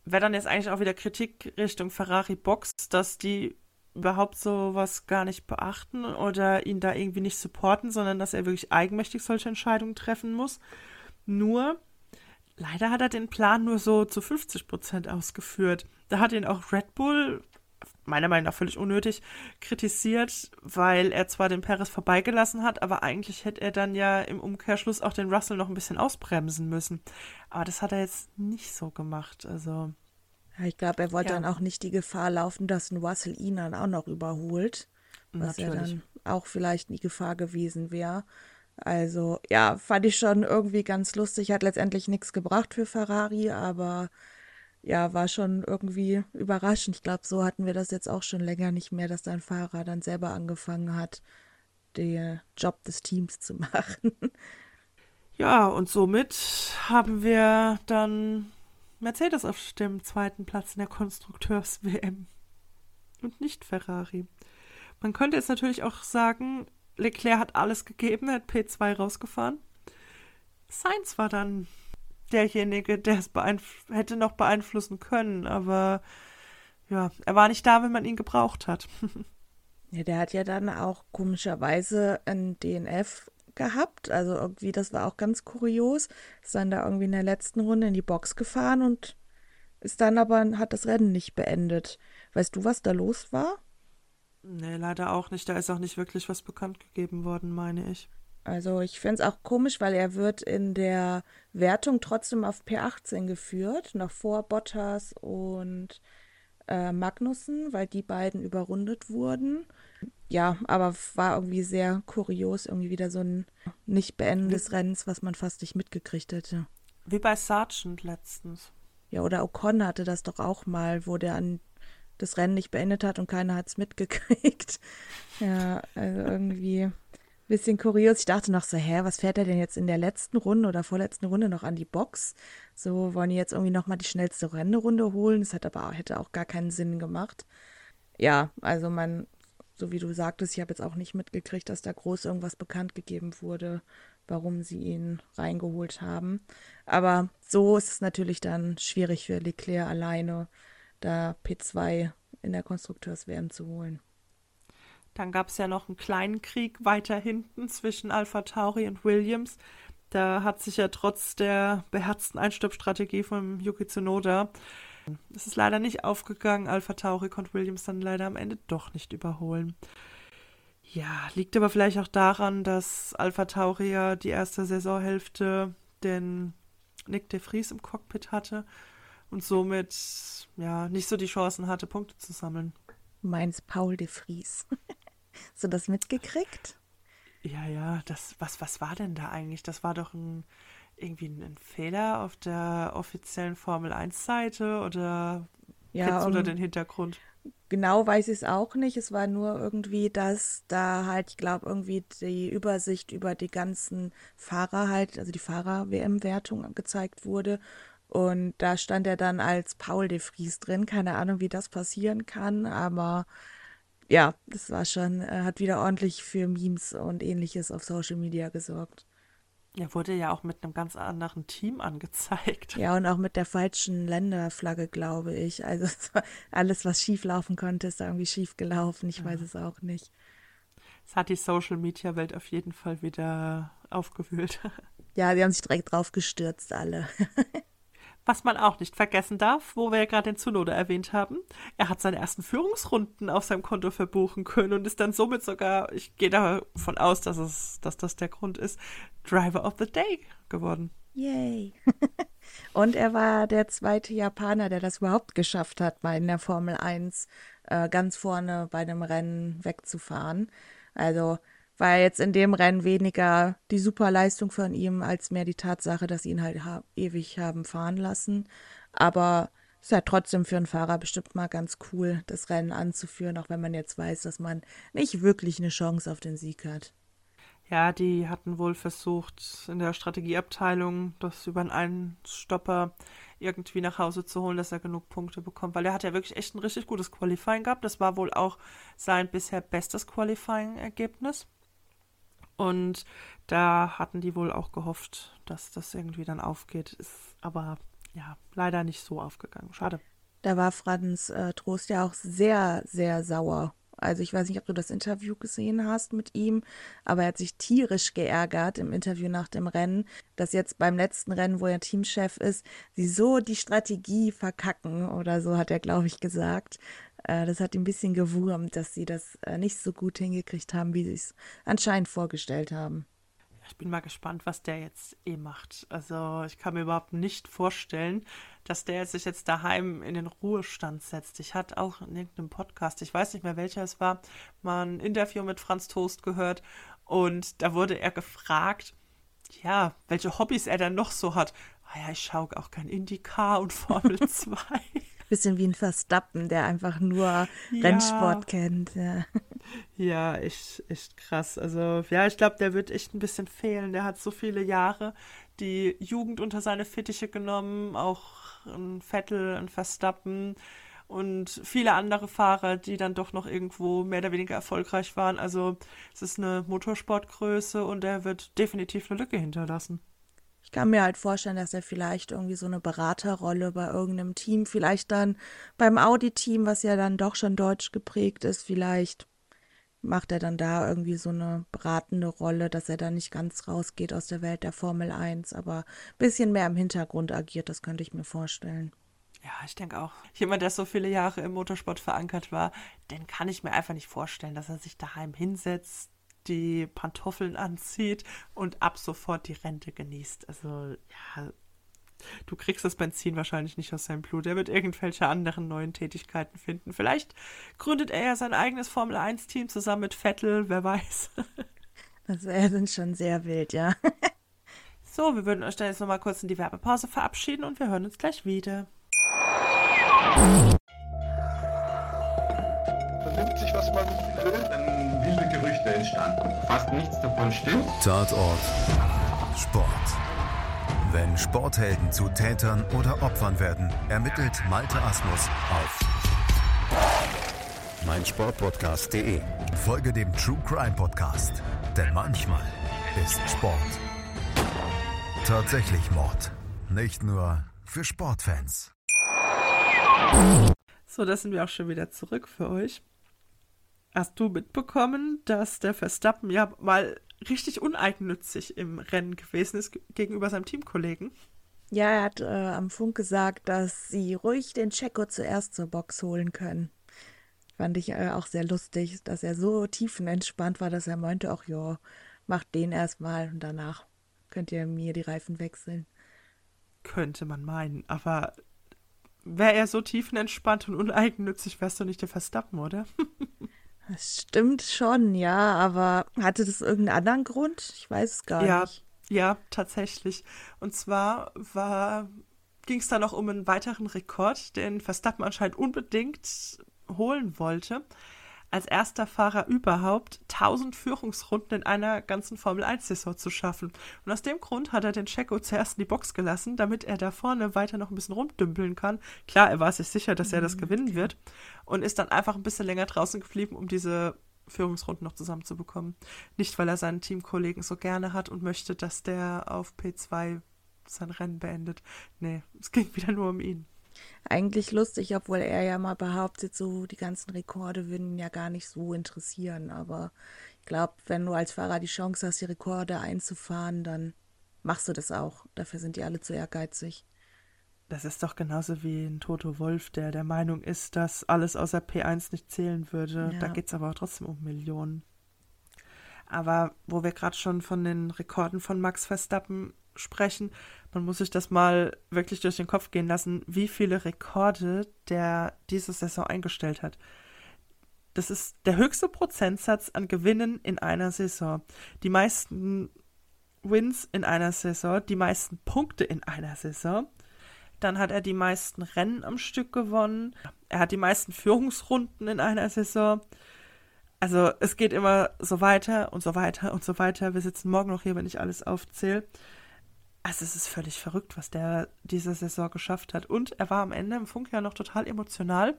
Wäre dann jetzt eigentlich auch wieder Kritik Richtung Ferrari Box, dass die überhaupt sowas gar nicht beachten oder ihn da irgendwie nicht supporten, sondern dass er wirklich eigenmächtig solche Entscheidungen treffen muss. Nur, leider hat er den Plan nur so zu 50 Prozent ausgeführt. Da hat ihn auch Red Bull, meiner Meinung nach völlig unnötig, kritisiert, weil er zwar den Perez vorbeigelassen hat, aber eigentlich hätte er dann ja im Umkehrschluss auch den Russell noch ein bisschen ausbremsen müssen. Aber das hat er jetzt nicht so gemacht. Also Ja, ich glaube, er wollte Ja. dann auch nicht die Gefahr laufen, dass ein Russell ihn dann auch noch überholt, was ja Natürlich. dann auch vielleicht die Gefahr gewesen wäre. Also, ja, fand ich schon irgendwie ganz lustig. Hat letztendlich nichts gebracht für Ferrari, aber ja, war schon irgendwie überraschend. Ich glaube, so hatten wir das jetzt auch schon länger nicht mehr, dass ein Fahrer dann selber angefangen hat, den Job des Teams zu machen. Ja, und somit haben wir dann Mercedes auf dem zweiten Platz in der Konstrukteurs-WM und nicht Ferrari. Man könnte jetzt natürlich auch sagen, Leclerc hat alles gegeben, hat P2 rausgefahren. Sainz war dann derjenige, der es hätte noch beeinflussen können, aber ja, er war nicht da, wenn man ihn gebraucht hat. Ja, der hat ja dann auch komischerweise ein DNF gehabt. Also irgendwie, das war auch ganz kurios. Ist dann da irgendwie in der letzten Runde in die Box gefahren und ist dann aber, hat das Rennen nicht beendet. Weißt du, was da los war? Nee, leider auch nicht. Da ist auch nicht wirklich was bekannt gegeben worden, meine ich. Also ich finde es auch komisch, weil er wird in der Wertung trotzdem auf P18 geführt, noch vor Bottas und äh, Magnussen, weil die beiden überrundet wurden. Ja, aber war irgendwie sehr kurios, irgendwie wieder so ein nicht Beenden des Rennens, was man fast nicht mitgekriegt hätte. Wie bei Sargent letztens. Ja, oder Ocon hatte das doch auch mal, wo der an das Rennen nicht beendet hat und keiner hat es mitgekriegt. Ja, also irgendwie ein bisschen kurios. Ich dachte noch so, hä, was fährt er denn jetzt in der letzten Runde oder vorletzten Runde noch an die Box? So wollen die jetzt irgendwie nochmal die schnellste Rennrunde holen. Das hat aber hätte auch gar keinen Sinn gemacht. Ja, also man, so wie du sagtest, ich habe jetzt auch nicht mitgekriegt, dass da groß irgendwas bekannt gegeben wurde, warum sie ihn reingeholt haben. Aber so ist es natürlich dann schwierig für Leclerc alleine, da P2 in der Konstrukteurs-WM zu holen. Dann gab es ja noch einen kleinen Krieg weiter hinten zwischen Alpha Tauri und Williams. Da hat sich ja trotz der beherzten Einstoppstrategie von Yuki Tsunoda, es ist leider nicht aufgegangen. Alpha Tauri konnte Williams dann leider am Ende doch nicht überholen. Ja, liegt aber vielleicht auch daran, dass Alpha Tauri ja die erste Saisonhälfte den Nick de Vries im Cockpit hatte und somit ja nicht so die Chancen hatte, Punkte zu sammeln. Du meinst Paul de Vries. Hast du das mitgekriegt? Ja, ja, das, was, was war denn da eigentlich? Das war doch ein, irgendwie ein, ein Fehler auf der offiziellen Formel 1-Seite oder Ja, kennst du da um- den Hintergrund? Genau weiß ich es auch nicht. Es war nur irgendwie, dass da halt, ich glaube, irgendwie die Übersicht über die ganzen Fahrer halt, also die Fahrer-WM-Wertung gezeigt wurde. Und da stand er dann als Paul de Vries drin. Keine Ahnung, wie das passieren kann, aber ja, das war schon, äh, hat wieder ordentlich für Memes und ähnliches auf Social Media gesorgt. Er wurde ja auch mit einem ganz anderen Team angezeigt. Ja, und auch mit der falschen Länderflagge, glaube ich. Also alles, was schief laufen konnte, ist da irgendwie schief gelaufen. Ich weiß es auch nicht. Es hat die Social-Media-Welt auf jeden Fall wieder aufgewühlt. Ja, die haben sich direkt drauf gestürzt, alle. Was man auch nicht vergessen darf, wo wir ja gerade den Tsunoda erwähnt haben, er hat seine ersten Führungsrunden auf seinem Konto verbuchen können und ist dann somit sogar, ich gehe davon aus, dass, es, dass das der Grund ist, Driver of the Day geworden. Yay. Und er war der zweite Japaner, der das überhaupt geschafft hat, mal in der Formel 1 äh, ganz vorne bei einem Rennen wegzufahren. Also war jetzt in dem Rennen weniger die Superleistung von ihm, als mehr die Tatsache, dass sie ihn halt ha ewig haben fahren lassen. Aber es ist halt trotzdem für einen Fahrer bestimmt mal ganz cool, das Rennen anzuführen, auch wenn man jetzt weiß, dass man nicht wirklich eine Chance auf den Sieg hat. Ja, die hatten wohl versucht, in der Strategieabteilung das über einen Stopper irgendwie nach Hause zu holen, dass er genug Punkte bekommt, weil er hat ja wirklich echt ein richtig gutes Qualifying gehabt. Das war wohl auch sein bisher bestes Qualifying-Ergebnis. Und da hatten die wohl auch gehofft, dass das irgendwie dann aufgeht. Ist aber ja leider nicht so aufgegangen. Schade. Da war Franz äh, Trost ja auch sehr, sehr sauer. Also ich weiß nicht, ob du das Interview gesehen hast mit ihm, aber er hat sich tierisch geärgert im Interview nach dem Rennen, dass jetzt beim letzten Rennen, wo er Teamchef ist, sie so die Strategie verkacken oder so hat er, glaube ich, gesagt. Äh, das hat ihn ein bisschen gewurmt, dass sie das äh, nicht so gut hingekriegt haben, wie sie es anscheinend vorgestellt haben. Ich bin mal gespannt, was der jetzt eh macht. Also ich kann mir überhaupt nicht vorstellen, dass der sich jetzt daheim in den Ruhestand setzt. Ich hatte auch in irgendeinem Podcast, ich weiß nicht mehr welcher es war, mal ein Interview mit Franz Toast gehört und da wurde er gefragt, ja, welche Hobbys er dann noch so hat. Ah ja, ich schaue auch kein IndyCar und Formel 2. Bisschen wie ein Verstappen, der einfach nur ja. Rennsport kennt. Ja. ja, echt, echt krass. Also, ja, ich glaube, der wird echt ein bisschen fehlen. Der hat so viele Jahre die Jugend unter seine Fittiche genommen, auch ein Vettel, ein Verstappen und viele andere Fahrer, die dann doch noch irgendwo mehr oder weniger erfolgreich waren. Also es ist eine Motorsportgröße und er wird definitiv eine Lücke hinterlassen. Kann mir halt vorstellen, dass er vielleicht irgendwie so eine Beraterrolle bei irgendeinem Team, vielleicht dann beim Audi-Team, was ja dann doch schon deutsch geprägt ist, vielleicht macht er dann da irgendwie so eine beratende Rolle, dass er da nicht ganz rausgeht aus der Welt der Formel 1, aber ein bisschen mehr im Hintergrund agiert, das könnte ich mir vorstellen. Ja, ich denke auch. Jemand, der so viele Jahre im Motorsport verankert war, den kann ich mir einfach nicht vorstellen, dass er sich daheim hinsetzt, die Pantoffeln anzieht und ab sofort die Rente genießt. Also, ja, du kriegst das Benzin wahrscheinlich nicht aus seinem Blut. Er wird irgendwelche anderen neuen Tätigkeiten finden. Vielleicht gründet er ja sein eigenes Formel 1-Team zusammen mit Vettel, wer weiß. Das wäre schon sehr wild, ja. So, wir würden euch dann jetzt nochmal kurz in die Werbepause verabschieden und wir hören uns gleich wieder. Gerüchte entstanden. Fast nichts davon stimmt. Tatort Sport. Wenn Sporthelden zu Tätern oder Opfern werden, ermittelt Malte Asmus auf meinsportpodcast.de. Folge dem True Crime Podcast, denn manchmal ist Sport tatsächlich Mord. Nicht nur für Sportfans. So, da sind wir auch schon wieder zurück für euch. Hast du mitbekommen, dass der Verstappen ja mal richtig uneigennützig im Rennen gewesen ist gegenüber seinem Teamkollegen? Ja, er hat äh, am Funk gesagt, dass sie ruhig den Checo zuerst zur Box holen können. Fand ich äh, auch sehr lustig, dass er so tiefenentspannt war, dass er meinte, ach ja, macht den erstmal und danach könnt ihr mir die Reifen wechseln. Könnte man meinen, aber wäre er so tiefenentspannt und uneigennützig, wärst du nicht der Verstappen, oder? das stimmt schon, ja, aber hatte das irgendeinen anderen Grund? Ich weiß es gar ja, nicht. Ja, tatsächlich. Und zwar war ging es da noch um einen weiteren Rekord, den Verstappen anscheinend unbedingt holen wollte als erster Fahrer überhaupt 1000 Führungsrunden in einer ganzen Formel-1-Saison zu schaffen. Und aus dem Grund hat er den Checo zuerst in die Box gelassen, damit er da vorne weiter noch ein bisschen rumdümpeln kann. Klar, er war sich sicher, dass er das mhm, gewinnen wird und ist dann einfach ein bisschen länger draußen geblieben, um diese Führungsrunden noch zusammenzubekommen. Nicht, weil er seinen Teamkollegen so gerne hat und möchte, dass der auf P2 sein Rennen beendet. Nee, es ging wieder nur um ihn eigentlich lustig, obwohl er ja mal behauptet, so die ganzen Rekorde würden ihn ja gar nicht so interessieren. Aber ich glaube, wenn du als Fahrer die Chance hast, die Rekorde einzufahren, dann machst du das auch. Dafür sind die alle zu ehrgeizig. Das ist doch genauso wie ein Toto Wolf, der der Meinung ist, dass alles außer P1 nicht zählen würde. Ja. Da geht es aber trotzdem um Millionen. Aber wo wir gerade schon von den Rekorden von Max Verstappen sprechen, man muss sich das mal wirklich durch den Kopf gehen lassen, wie viele Rekorde der diese Saison eingestellt hat. Das ist der höchste Prozentsatz an Gewinnen in einer Saison. Die meisten Wins in einer Saison, die meisten Punkte in einer Saison. Dann hat er die meisten Rennen am Stück gewonnen. Er hat die meisten Führungsrunden in einer Saison. Also es geht immer so weiter und so weiter und so weiter. Wir sitzen morgen noch hier, wenn ich alles aufzähle. Also es ist völlig verrückt, was der diese Saison geschafft hat. Und er war am Ende im Funk ja noch total emotional,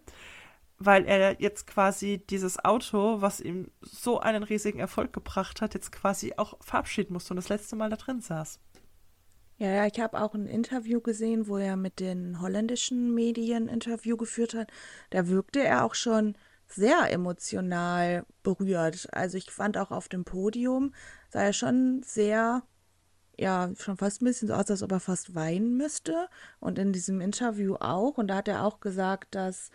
weil er jetzt quasi dieses Auto, was ihm so einen riesigen Erfolg gebracht hat, jetzt quasi auch verabschieden musste und das letzte Mal da drin saß. Ja, ja, ich habe auch ein Interview gesehen, wo er mit den holländischen Medien Interview geführt hat. Da wirkte er auch schon sehr emotional berührt. Also ich fand auch auf dem Podium sah er schon sehr ja schon fast ein bisschen so aus, als ob er fast weinen müsste. Und in diesem Interview auch. Und da hat er auch gesagt, dass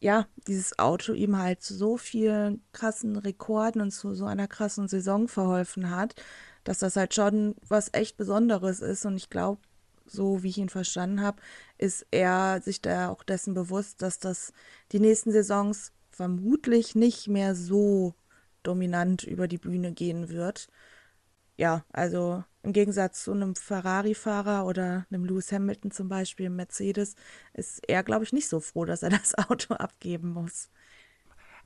ja, dieses Auto ihm halt zu so vielen krassen Rekorden und zu so einer krassen Saison verholfen hat, dass das halt schon was echt Besonderes ist. Und ich glaube, so wie ich ihn verstanden habe, ist er sich da auch dessen bewusst, dass das die nächsten Saisons vermutlich nicht mehr so dominant über die Bühne gehen wird. Ja, also im Gegensatz zu einem Ferrari-Fahrer oder einem Lewis Hamilton zum Beispiel im Mercedes ist er, glaube ich, nicht so froh, dass er das Auto abgeben muss.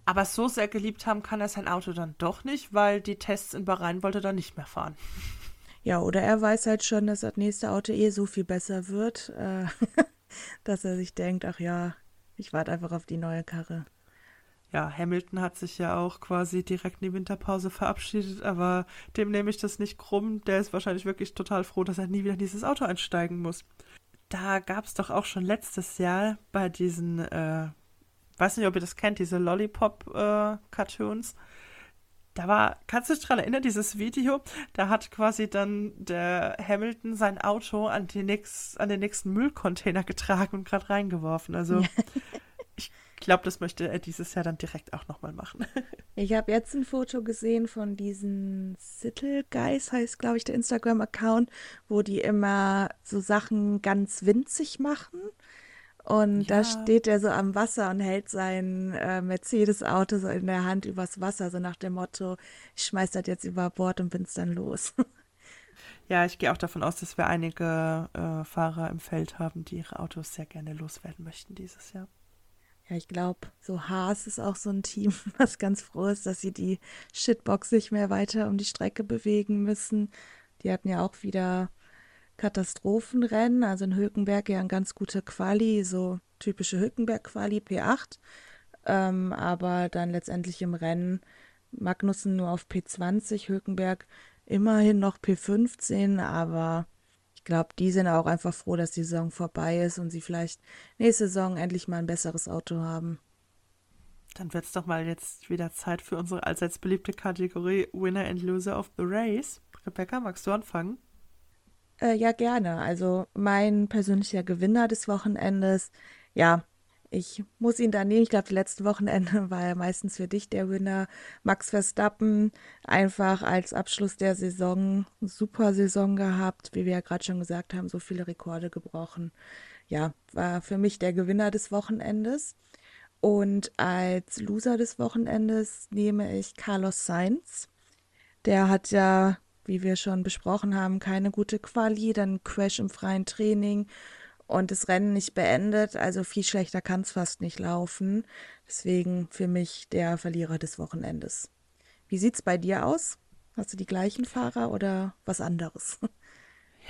Aber so sehr geliebt haben kann er sein Auto dann doch nicht, weil die Tests in Bahrain wollte er dann nicht mehr fahren. Ja, oder er weiß halt schon, dass das nächste Auto eh so viel besser wird, äh, dass er sich denkt, ach ja, ich warte einfach auf die neue Karre. Ja, Hamilton hat sich ja auch quasi direkt in die Winterpause verabschiedet, aber dem nehme ich das nicht krumm. Der ist wahrscheinlich wirklich total froh, dass er nie wieder in dieses Auto einsteigen muss. Da gab es doch auch schon letztes Jahr bei diesen, äh, weiß nicht, ob ihr das kennt, diese Lollipop-Cartoons. Äh, da war, kannst du dich daran erinnern, dieses Video? Da hat quasi dann der Hamilton sein Auto an, die nächst, an den nächsten Müllcontainer getragen und gerade reingeworfen. Also ich glaube, das möchte er dieses Jahr dann direkt auch nochmal machen. Ich habe jetzt ein Foto gesehen von diesen Sittle Guys, heißt, glaube ich, der Instagram-Account, wo die immer so Sachen ganz winzig machen. Und ja. da steht er so am Wasser und hält sein äh, Mercedes-Auto so in der Hand übers Wasser, so nach dem Motto, ich schmeiß das jetzt über Bord und bin's dann los. Ja, ich gehe auch davon aus, dass wir einige äh, Fahrer im Feld haben, die ihre Autos sehr gerne loswerden möchten dieses Jahr. Ja, ich glaube, so Haas ist auch so ein Team, was ganz froh ist, dass sie die Shitbox nicht mehr weiter um die Strecke bewegen müssen. Die hatten ja auch wieder Katastrophenrennen, also in Hülkenberg ja ein ganz guter Quali, so typische Hülkenberg-Quali P8, ähm, aber dann letztendlich im Rennen Magnussen nur auf P20, Hülkenberg immerhin noch P15, aber glaube, die sind auch einfach froh, dass die Saison vorbei ist und sie vielleicht nächste Saison endlich mal ein besseres Auto haben. Dann wird es doch mal jetzt wieder Zeit für unsere allseits beliebte Kategorie Winner and Loser of the Race. Rebecca, magst du anfangen? Äh, ja, gerne. Also mein persönlicher Gewinner des Wochenendes, ja, ich muss ihn da nehmen. Ich glaube, die letzten Wochenende war er meistens für dich der Winner. Max Verstappen einfach als Abschluss der Saison, super Saison gehabt, wie wir ja gerade schon gesagt haben, so viele Rekorde gebrochen. Ja, war für mich der Gewinner des Wochenendes. Und als Loser des Wochenendes nehme ich Carlos Sainz. Der hat ja, wie wir schon besprochen haben, keine gute Quali, dann Crash im freien Training und das Rennen nicht beendet. Also viel schlechter kann es fast nicht laufen. Deswegen für mich der Verlierer des Wochenendes. Wie sieht's bei dir aus? Hast du die gleichen Fahrer oder was anderes?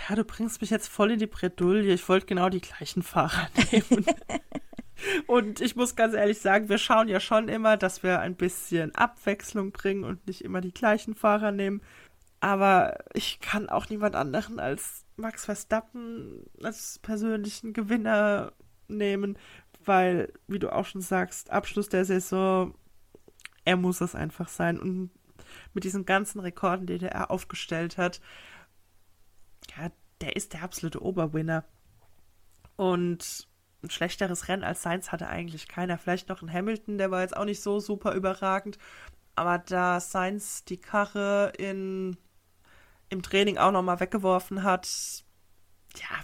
Ja, du bringst mich jetzt voll in die Bredouille. Ich wollte genau die gleichen Fahrer nehmen. und ich muss ganz ehrlich sagen, wir schauen ja schon immer, dass wir ein bisschen Abwechslung bringen und nicht immer die gleichen Fahrer nehmen. Aber ich kann auch niemand anderen als Max Verstappen als persönlichen Gewinner nehmen, weil, wie du auch schon sagst, Abschluss der Saison, er muss es einfach sein. Und mit diesen ganzen Rekorden, die er aufgestellt hat, ja, der ist der absolute Oberwinner. Und ein schlechteres Rennen als Sainz hatte eigentlich keiner. Vielleicht noch ein Hamilton, der war jetzt auch nicht so super überragend. Aber da Sainz die Karre in im Training auch nochmal weggeworfen hat. Ja,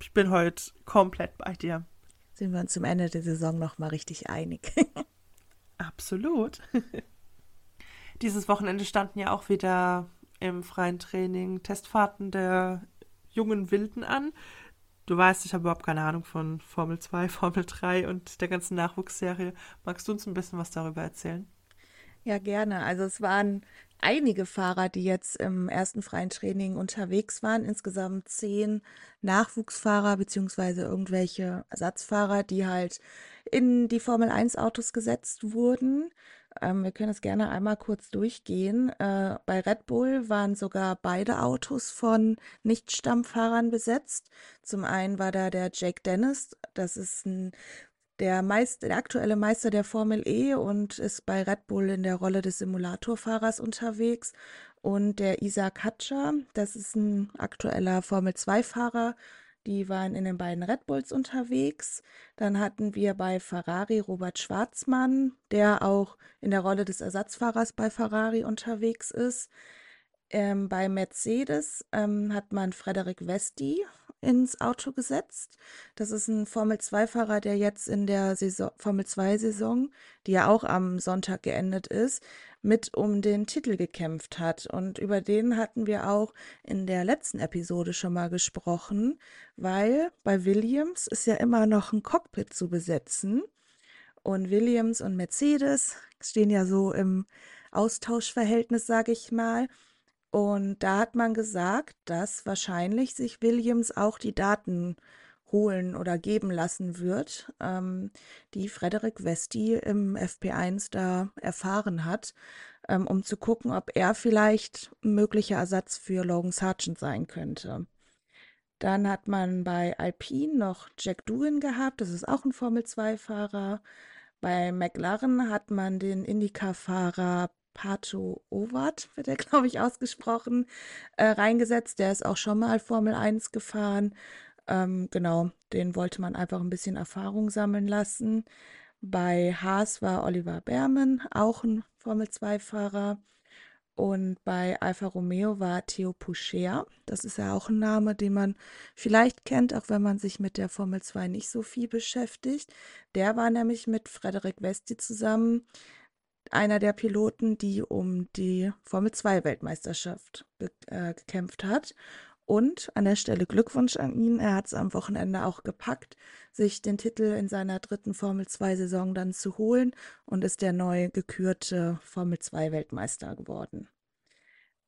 ich bin heute komplett bei dir. Sind wir uns zum Ende der Saison nochmal richtig einig. Absolut. Dieses Wochenende standen ja auch wieder im freien Training Testfahrten der jungen Wilden an. Du weißt, ich habe überhaupt keine Ahnung von Formel 2, Formel 3 und der ganzen Nachwuchsserie. Magst du uns ein bisschen was darüber erzählen? Ja, gerne. Also es waren einige Fahrer, die jetzt im ersten freien Training unterwegs waren. Insgesamt zehn Nachwuchsfahrer beziehungsweise irgendwelche Ersatzfahrer, die halt in die Formel 1 Autos gesetzt wurden. Ähm, wir können das gerne einmal kurz durchgehen. Äh, bei Red Bull waren sogar beide Autos von Nicht-Stammfahrern besetzt. Zum einen war da der Jake Dennis, das ist ein der, Meister, der aktuelle Meister der Formel E und ist bei Red Bull in der Rolle des Simulatorfahrers unterwegs. Und der Isaac Hatscher, das ist ein aktueller Formel 2-Fahrer. Die waren in den beiden Red Bulls unterwegs. Dann hatten wir bei Ferrari Robert Schwarzmann, der auch in der Rolle des Ersatzfahrers bei Ferrari unterwegs ist. Ähm, bei Mercedes ähm, hat man Frederik Vesti ins Auto gesetzt. Das ist ein Formel-2-Fahrer, der jetzt in der Saison, Formel-2-Saison, die ja auch am Sonntag geendet ist, mit um den Titel gekämpft hat. Und über den hatten wir auch in der letzten Episode schon mal gesprochen, weil bei Williams ist ja immer noch ein Cockpit zu besetzen. Und Williams und Mercedes stehen ja so im Austauschverhältnis, sage ich mal. Und da hat man gesagt, dass wahrscheinlich sich Williams auch die Daten holen oder geben lassen wird, ähm, die Frederik Vesti im FP1 da erfahren hat, ähm, um zu gucken, ob er vielleicht ein möglicher Ersatz für Logan Sargent sein könnte. Dann hat man bei Alpine noch Jack Doohan gehabt, das ist auch ein Formel-2-Fahrer. Bei McLaren hat man den Indycar-Fahrer Pato Owat, wird er, glaube ich, ausgesprochen, äh, reingesetzt. Der ist auch schon mal Formel 1 gefahren. Ähm, genau, den wollte man einfach ein bisschen Erfahrung sammeln lassen. Bei Haas war Oliver Berman, auch ein Formel 2-Fahrer. Und bei Alfa Romeo war Theo Poucher. Das ist ja auch ein Name, den man vielleicht kennt, auch wenn man sich mit der Formel 2 nicht so viel beschäftigt. Der war nämlich mit Frederik Vesti zusammen einer der Piloten, die um die Formel 2 Weltmeisterschaft äh, gekämpft hat. Und an der Stelle Glückwunsch an ihn. Er hat es am Wochenende auch gepackt, sich den Titel in seiner dritten Formel 2 Saison dann zu holen und ist der neu gekürte Formel 2 Weltmeister geworden.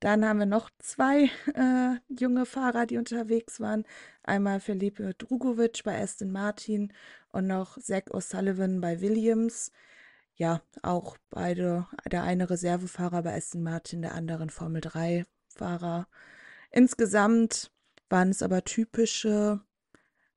Dann haben wir noch zwei äh, junge Fahrer, die unterwegs waren. Einmal Felipe Drugovic bei Aston Martin und noch Zach O'Sullivan bei Williams ja, auch beide, der eine Reservefahrer bei Aston Martin, der andere Formel 3 Fahrer. Insgesamt waren es aber typische,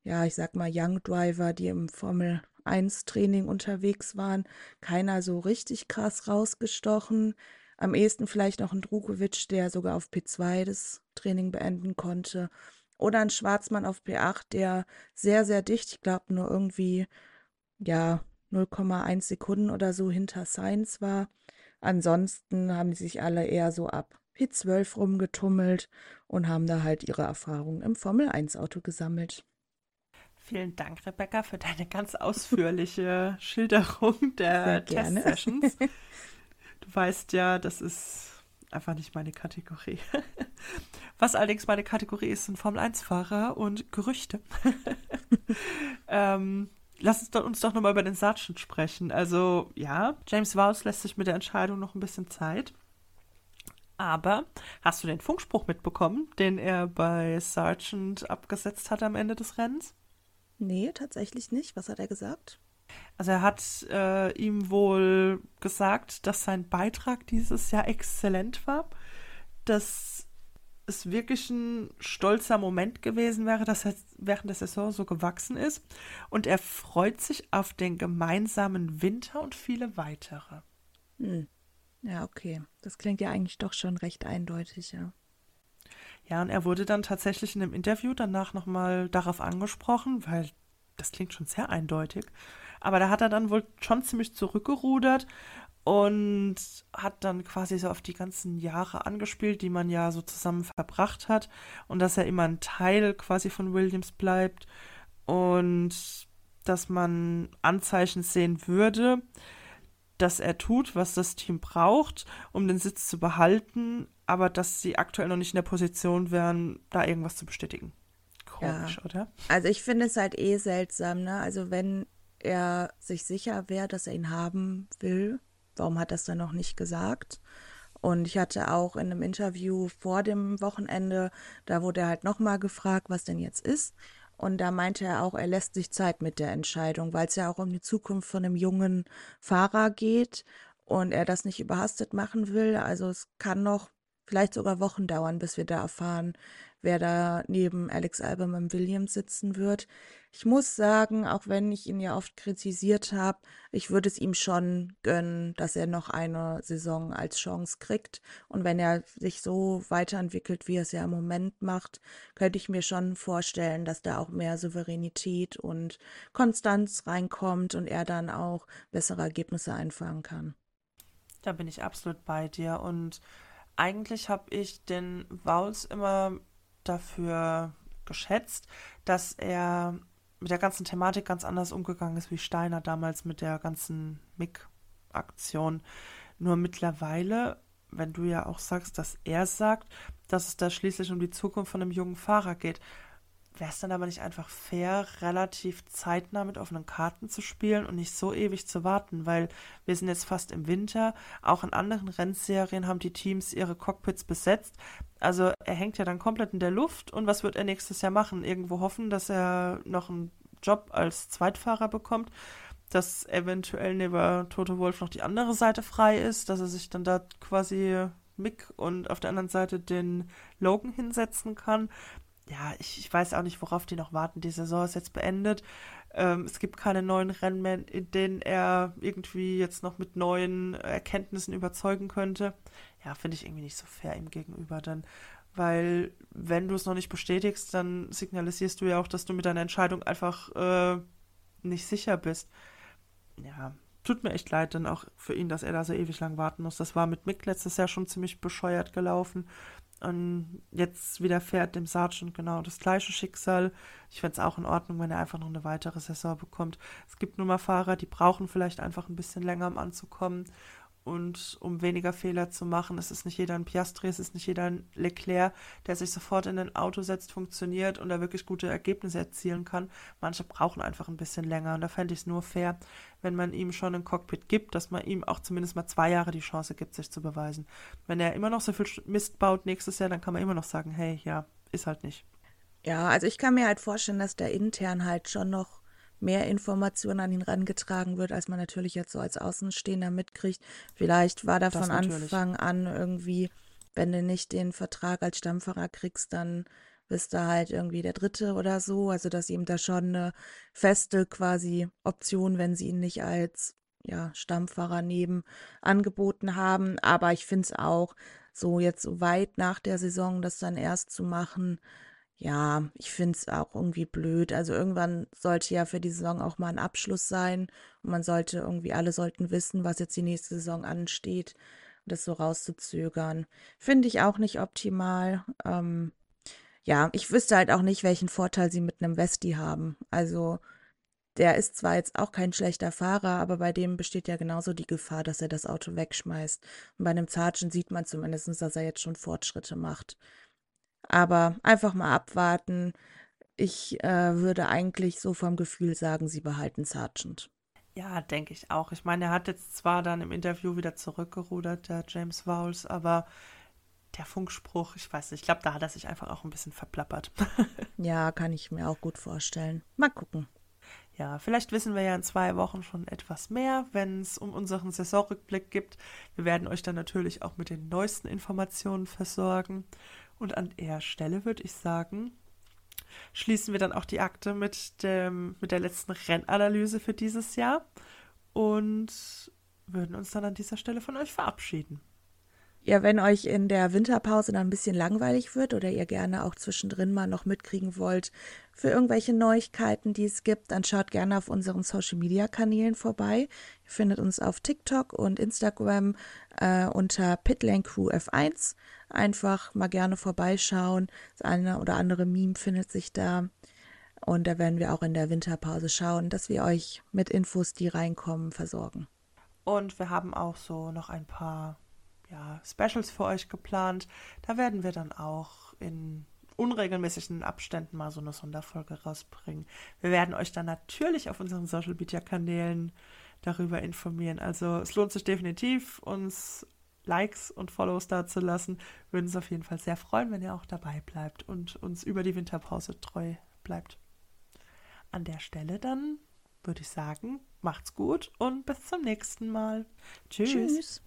ja, ich sag mal Young Driver, die im Formel 1 Training unterwegs waren. Keiner so richtig krass rausgestochen. Am ehesten vielleicht noch ein Drukovic, der sogar auf P2 das Training beenden konnte. Oder ein Schwarzmann auf P8, der sehr, sehr dicht, ich glaube nur irgendwie, ja, 0,1 Sekunden oder so hinter Sainz war. Ansonsten haben sie sich alle eher so ab P12 rumgetummelt und haben da halt ihre Erfahrungen im Formel 1 Auto gesammelt. Vielen Dank, Rebecca, für deine ganz ausführliche Schilderung der Test-Sessions. Du weißt ja, das ist einfach nicht meine Kategorie. Was allerdings meine Kategorie ist, sind Formel-1-Fahrer und Gerüchte. ähm, lass uns, doch, uns doch nochmal über den Sargent sprechen. Also, ja, James Vowles lässt sich mit der Entscheidung noch ein bisschen Zeit. Aber hast du den Funkspruch mitbekommen, den er bei Sargent abgesetzt hat am Ende des Rennens? Nee, tatsächlich nicht. Was hat er gesagt? Also er hat äh, ihm wohl gesagt, dass sein Beitrag dieses Jahr exzellent war, dass es wirklich ein stolzer Moment gewesen wäre, dass er während der Saison so gewachsen ist. Und er freut sich auf den gemeinsamen Winter und viele weitere. Hm. Ja, okay. Das klingt ja eigentlich doch schon recht eindeutig, ja. Ja, und er wurde dann tatsächlich in einem Interview danach nochmal darauf angesprochen, weil das klingt schon sehr eindeutig. Aber da hat er dann wohl schon ziemlich zurückgerudert und hat dann quasi so auf die ganzen Jahre angespielt, die man ja so zusammen verbracht hat und dass er immer ein Teil quasi von Williams bleibt und dass man Anzeichen sehen würde, dass er tut, was das Team braucht, um den Sitz zu behalten, aber dass sie aktuell noch nicht in der Position wären, da irgendwas zu bestätigen. Komisch, ja. oder? Also ich finde es halt eh seltsam, ne? Also wenn er sich sicher wäre, dass er ihn haben will, warum hat es dann noch nicht gesagt? Und ich hatte auch in einem Interview vor dem Wochenende, da wurde er halt nochmal gefragt, was denn jetzt ist. Und da meinte er auch, er lässt sich Zeit mit der Entscheidung, weil es ja auch um die Zukunft von einem jungen Fahrer geht und er das nicht überhastet machen will. Also es kann noch vielleicht sogar Wochen dauern, bis wir da erfahren, wer da neben Alex Album im Williams sitzen wird. Ich muss sagen, auch wenn ich ihn ja oft kritisiert habe, ich würde es ihm schon gönnen, dass er noch eine Saison als Chance kriegt. Und wenn er sich so weiterentwickelt, wie er es ja im Moment macht, könnte ich mir schon vorstellen, dass da auch mehr Souveränität und Konstanz reinkommt und er dann auch bessere Ergebnisse einfangen kann. Da bin ich absolut bei dir und eigentlich habe ich den Vauls immer dafür geschätzt, dass er mit der ganzen Thematik ganz anders umgegangen ist wie Steiner damals mit der ganzen Mick-Aktion. Nur mittlerweile, wenn du ja auch sagst, dass er sagt, dass es da schließlich um die Zukunft von einem jungen Fahrer geht, wäre es dann aber nicht einfach fair, relativ zeitnah mit offenen Karten zu spielen und nicht so ewig zu warten, weil wir sind jetzt fast im Winter. Auch in anderen Rennserien haben die Teams ihre Cockpits besetzt. Also er hängt ja dann komplett in der Luft und was wird er nächstes Jahr machen? Irgendwo hoffen, dass er noch einen Job als Zweitfahrer bekommt, dass eventuell neben Toto Wolf noch die andere Seite frei ist, dass er sich dann da quasi Mick und auf der anderen Seite den Logan hinsetzen kann. Ja, ich, ich weiß auch nicht, worauf die noch warten. Die Saison ist jetzt beendet. Ähm, es gibt keine neuen Rennen mehr, in denen er irgendwie jetzt noch mit neuen Erkenntnissen überzeugen könnte. Ja, finde ich irgendwie nicht so fair ihm gegenüber dann. Weil, wenn du es noch nicht bestätigst, dann signalisierst du ja auch, dass du mit deiner Entscheidung einfach äh, nicht sicher bist. Ja, tut mir echt leid, dann auch für ihn, dass er da so ewig lang warten muss. Das war mit Mick letztes Jahr schon ziemlich bescheuert gelaufen. Und jetzt widerfährt dem Sergeant genau das gleiche Schicksal. Ich fände es auch in Ordnung, wenn er einfach noch eine weitere Saison bekommt. Es gibt nun mal Fahrer, die brauchen vielleicht einfach ein bisschen länger, um anzukommen und um weniger Fehler zu machen. Es ist nicht jeder ein Piastri, es ist nicht jeder ein Leclerc, der sich sofort in ein Auto setzt, funktioniert und da wirklich gute Ergebnisse erzielen kann. Manche brauchen einfach ein bisschen länger und da fände ich es nur fair, wenn man ihm schon ein Cockpit gibt, dass man ihm auch zumindest mal zwei Jahre die Chance gibt, sich zu beweisen. Wenn er immer noch so viel Mist baut nächstes Jahr, dann kann man immer noch sagen, hey, ja, ist halt nicht. Ja, also ich kann mir halt vorstellen, dass der intern halt schon noch mehr Informationen an ihn rangetragen wird, als man natürlich jetzt so als Außenstehender mitkriegt. Vielleicht war da von Anfang an irgendwie, wenn du nicht den Vertrag als Stammfahrer kriegst, dann bist du halt irgendwie der Dritte oder so. Also dass ihm da schon eine feste quasi Option, wenn sie ihn nicht als ja, Stammfahrer neben angeboten haben. Aber ich finde es auch so jetzt so weit nach der Saison, das dann erst zu machen, ja, ich finde es auch irgendwie blöd. Also irgendwann sollte ja für die Saison auch mal ein Abschluss sein und man sollte irgendwie, alle sollten wissen, was jetzt die nächste Saison ansteht. Das so rauszuzögern, finde ich auch nicht optimal. Ähm, ja, ich wüsste halt auch nicht, welchen Vorteil sie mit einem Westi haben. Also der ist zwar jetzt auch kein schlechter Fahrer, aber bei dem besteht ja genauso die Gefahr, dass er das Auto wegschmeißt. Und bei einem Sergeant sieht man zumindest, dass er jetzt schon Fortschritte macht. Aber einfach mal abwarten. Ich äh, würde eigentlich so vom Gefühl sagen, sie behalten Sargent. Ja, denke ich auch. Ich meine, er hat jetzt zwar dann im Interview wieder zurückgerudert, der James Vowles, aber der Funkspruch, ich weiß nicht, ich glaube, da hat er sich einfach auch ein bisschen verplappert. ja, kann ich mir auch gut vorstellen. Mal gucken. Ja, vielleicht wissen wir ja in zwei Wochen schon etwas mehr, wenn es um unseren Saisonrückblick geht. Wir werden euch dann natürlich auch mit den neuesten Informationen versorgen. Und an der Stelle würde ich sagen, schließen wir dann auch die Akte mit, dem, mit der letzten Rennanalyse für dieses Jahr und würden uns dann an dieser Stelle von euch verabschieden. Ja, wenn euch in der Winterpause dann ein bisschen langweilig wird oder ihr gerne auch zwischendrin mal noch mitkriegen wollt für irgendwelche Neuigkeiten, die es gibt, dann schaut gerne auf unseren Social Media Kanälen vorbei. Ihr findet uns auf TikTok und Instagram äh, unter Pitlane Crew F1. Einfach mal gerne vorbeischauen. Das eine oder andere Meme findet sich da. Und da werden wir auch in der Winterpause schauen, dass wir euch mit Infos, die reinkommen, versorgen. Und wir haben auch so noch ein paar ja, Specials für euch geplant. Da werden wir dann auch in unregelmäßigen Abständen mal so eine Sonderfolge rausbringen. Wir werden euch dann natürlich auf unseren Social Media Kanälen darüber informieren. Also es lohnt sich definitiv, uns Likes und Follows da zu lassen. Würden uns auf jeden Fall sehr freuen, wenn ihr auch dabei bleibt und uns über die Winterpause treu bleibt. An der Stelle dann würde ich sagen, macht's gut und bis zum nächsten Mal. Tschüss. Tschüss.